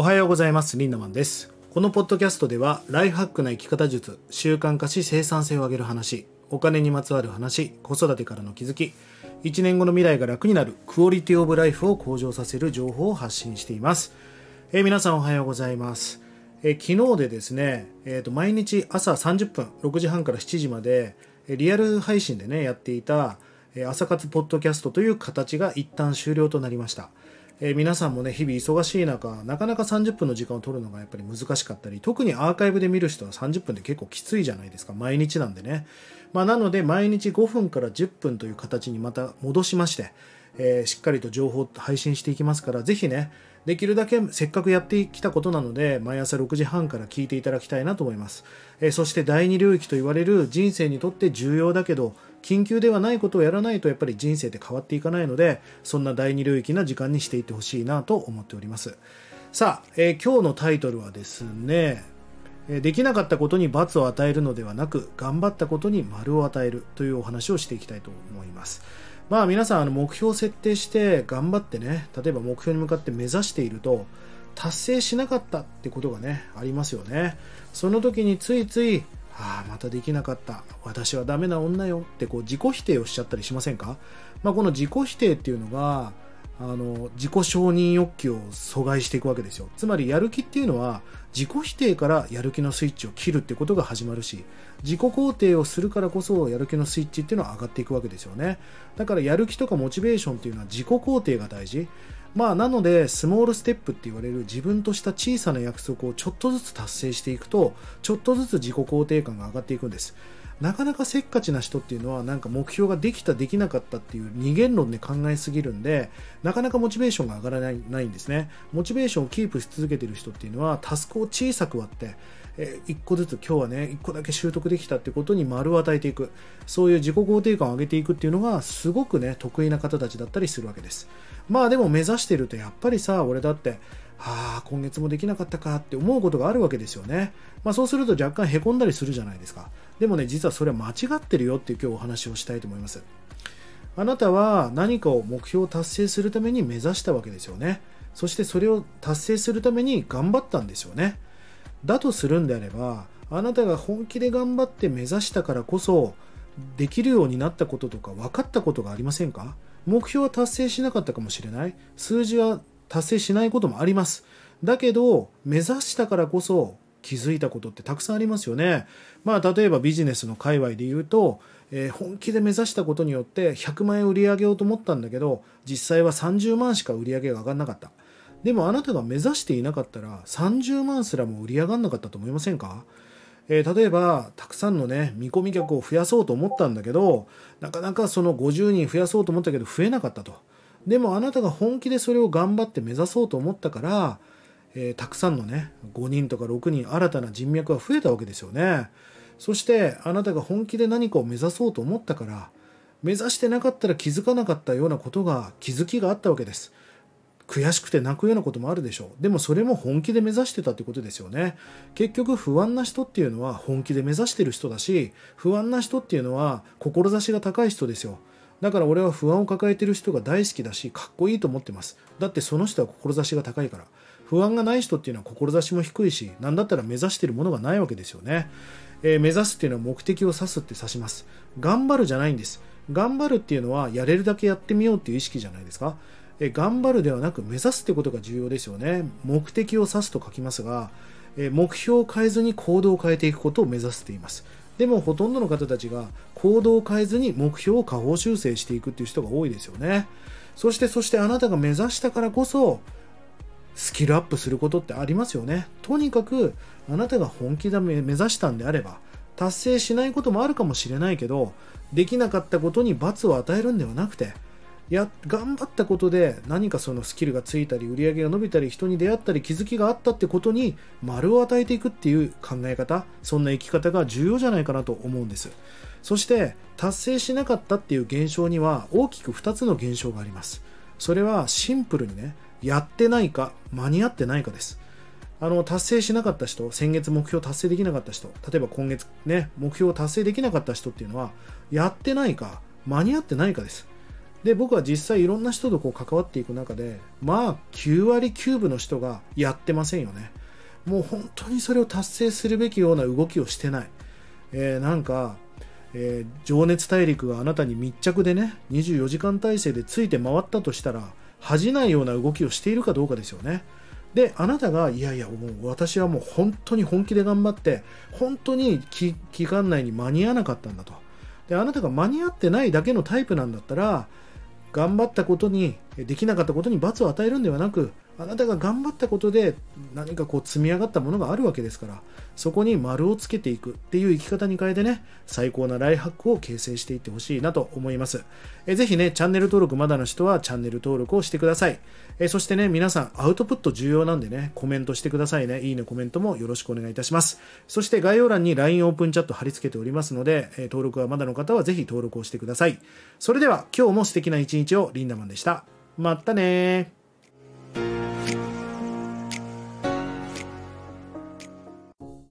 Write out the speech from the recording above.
おはようございます。リンダマンです。このポッドキャストではライフハックな生き方術習慣化し生産性を上げる話お金にまつわる話子育てからの気づき1年後の未来が楽になるクオリティオブライフを向上させる情報を発信しています。え皆さんおはようございます。え昨日でですね、えーと、毎日朝30分6時半から7時までリアル配信でねやっていた朝活ポッドキャストという形が一旦終了となりました。えー、皆さんもね、日々忙しい中、なかなか30分の時間を取るのがやっぱり難しかったり、特にアーカイブで見る人は30分で結構きついじゃないですか。毎日なんでね。まあ、なので、毎日5分から10分という形にまた戻しまして、えー、しっかりと情報を配信していきますから、ぜひね、できるだけせっかくやってきたことなので、毎朝6時半から聞いていただきたいなと思います。えー、そして第二領域と言われる人生にとって重要だけど、緊急ではないことをやらないとやっぱり人生って変わっていかないのでそんな第二領域な時間にしていってほしいなと思っております。さあ、えー、今日のタイトルはですねできなかったことに罰を与えるのではなく頑張ったことに丸を与えるというお話をしていきたいと思います。まあ皆さんあの目標を設定して頑張ってね例えば目標に向かって目指していると達成しなかったってことがねありますよね。その時についついああまたできなかった。私はダメな女よ。ってこう自己否定をしちゃったりしませんか、まあ、この自己否定っていうのがあの自己承認欲求を阻害していくわけですよ。つまりやる気っていうのは自己否定からやる気のスイッチを切るってことが始まるし自己肯定をするからこそやる気のスイッチっていうのは上がっていくわけですよね。だからやる気とかモチベーションっていうのは自己肯定が大事。まあ、なので、スモールステップって言われる自分とした小さな約束をちょっとずつ達成していくと、ちょっとずつ自己肯定感が上がっていくんです。なかなかせっかちな人っていうのは、なんか目標ができた、できなかったっていう二元論で考えすぎるんで、なかなかモチベーションが上がらないないんですね。モチベーションをキープし続けてる人っていうのは、タスクを小さく割って、え1個ずつ今日はね1個だけ習得できたってことに丸を与えていく。そういう自己肯定感を上げていくっていうのがすごくね得意な方たちだったりするわけです。まあでも目指してるとやっぱりさ俺だってああ今月もできなかったかって思うことがあるわけですよね、まあ、そうすると若干へこんだりするじゃないですか。でもね実はそれは間違ってるよっていう今日お話をしたいと思います。あなたは何かを目標を達成するために目指したわけですよね。そしてそれを達成するために頑張ったんですよね。だとするんであればあなたが本気で頑張って目指したからこそできるようになったこととか分かったことがありませんか？目標は達成しなかったかもしれない。数字は達成しないこともあります。だけど目指したからこそ気づいたことってたくさんありますよね。まあ例えばビジネスの界隈で言うと、えー、本気で目指したことによって100万円売り上げようと思ったんだけど実際は30万しか売り上げが上がらなかった。でもあなたが目指していなかったら30万すらも売り上がんなかったと思いませんか？えー、例えばたくさんのね見込み客を増やそうと思ったんだけどなかなかその50人増やそうと思ったけど増えなかったと。でもあなたが本気でそれを頑張って目指そうと思ったから、えー、たくさんのね5人とか6人新たな人脈が増えたわけですよね。そしてあなたが本気で何かを目指そうと思ったから目指してなかったら気づかなかったようなことが気づきがあったわけです。悔しくて泣くようなこともあるでしょう。でもそれも本気で目指してたってことですよね。結局不安な人っていうのは本気で目指してる人だし不安な人っていうのは志が高い人ですよ。だから俺は不安を抱えてる人が大好きだしかっこいいと思ってます。だってその人は志が高いから。不安がない人っていうのは志も低いし何だったら目指してるものがないわけですよね、えー、目指すっていうのは目的を指すって指します。頑張るじゃないんです。頑張るっていうのはやれるだけやってみようっていう意識じゃないですか。え頑張るではなく目指すってことが重要ですよね。目的を指すと書きますがえ目標を変えずに行動を変えていくことを目指しています。でもほとんどの方たちが行動を変えずに目標を下方修正していくっていう人が多いですよね。そしてそしてあなたが目指したからこそスキルアップすることってありますよね。とにかくあなたが本気で目指したんであれば達成しないこともあるかもしれないけどできなかったことに罰を与えるんではなくてや頑張ったことで何かそのスキルがついたり売り上げが伸びたり人に出会ったり気づきがあったってことに丸を与えていくっていう考え方そんな生き方が重要じゃないかなと思うんです。そして達成しなかったっていう現象には大きく2つの現象があります。それはシンプルにねやってないか間に合ってないかです。あの達成しなかった人先月目標達成できなかった人例えば今月ね目標を達成できなかった人っていうのはやってないか間に合ってないかです。で僕は実際いろんな人とこう関わっていく中でまあ9割9分の人がやってませんよね。もう本当にそれを達成するべきような動きをしてない、えー、なんか、えー、情熱大陸があなたに密着でね24時間体制でついて回ったとしたら恥じないような動きをしているかどうかですよね。であなたがいやいやもう私はもう本当に本気で頑張って本当に期間内に間に合わなかったんだと。であなたが間に合ってないだけのタイプなんだったら頑張ったことにできなかったことに罰を与えるんではなくあなたが頑張ったことで何かこう積み上がったものがあるわけですからそこに丸をつけていくっていう生き方に変えてね最高なライハックを形成していってほしいなと思います。えぜひねチャンネル登録まだの人はチャンネル登録をしてください。えそしてね皆さんアウトプット重要なんでねコメントしてくださいね。いいねコメントもよろしくお願いいたします。そして概要欄に LINE オープンチャット貼り付けておりますのでえ登録はまだの方はぜひ登録をしてください。それでは今日も素敵な一日をリンダマンでした。またね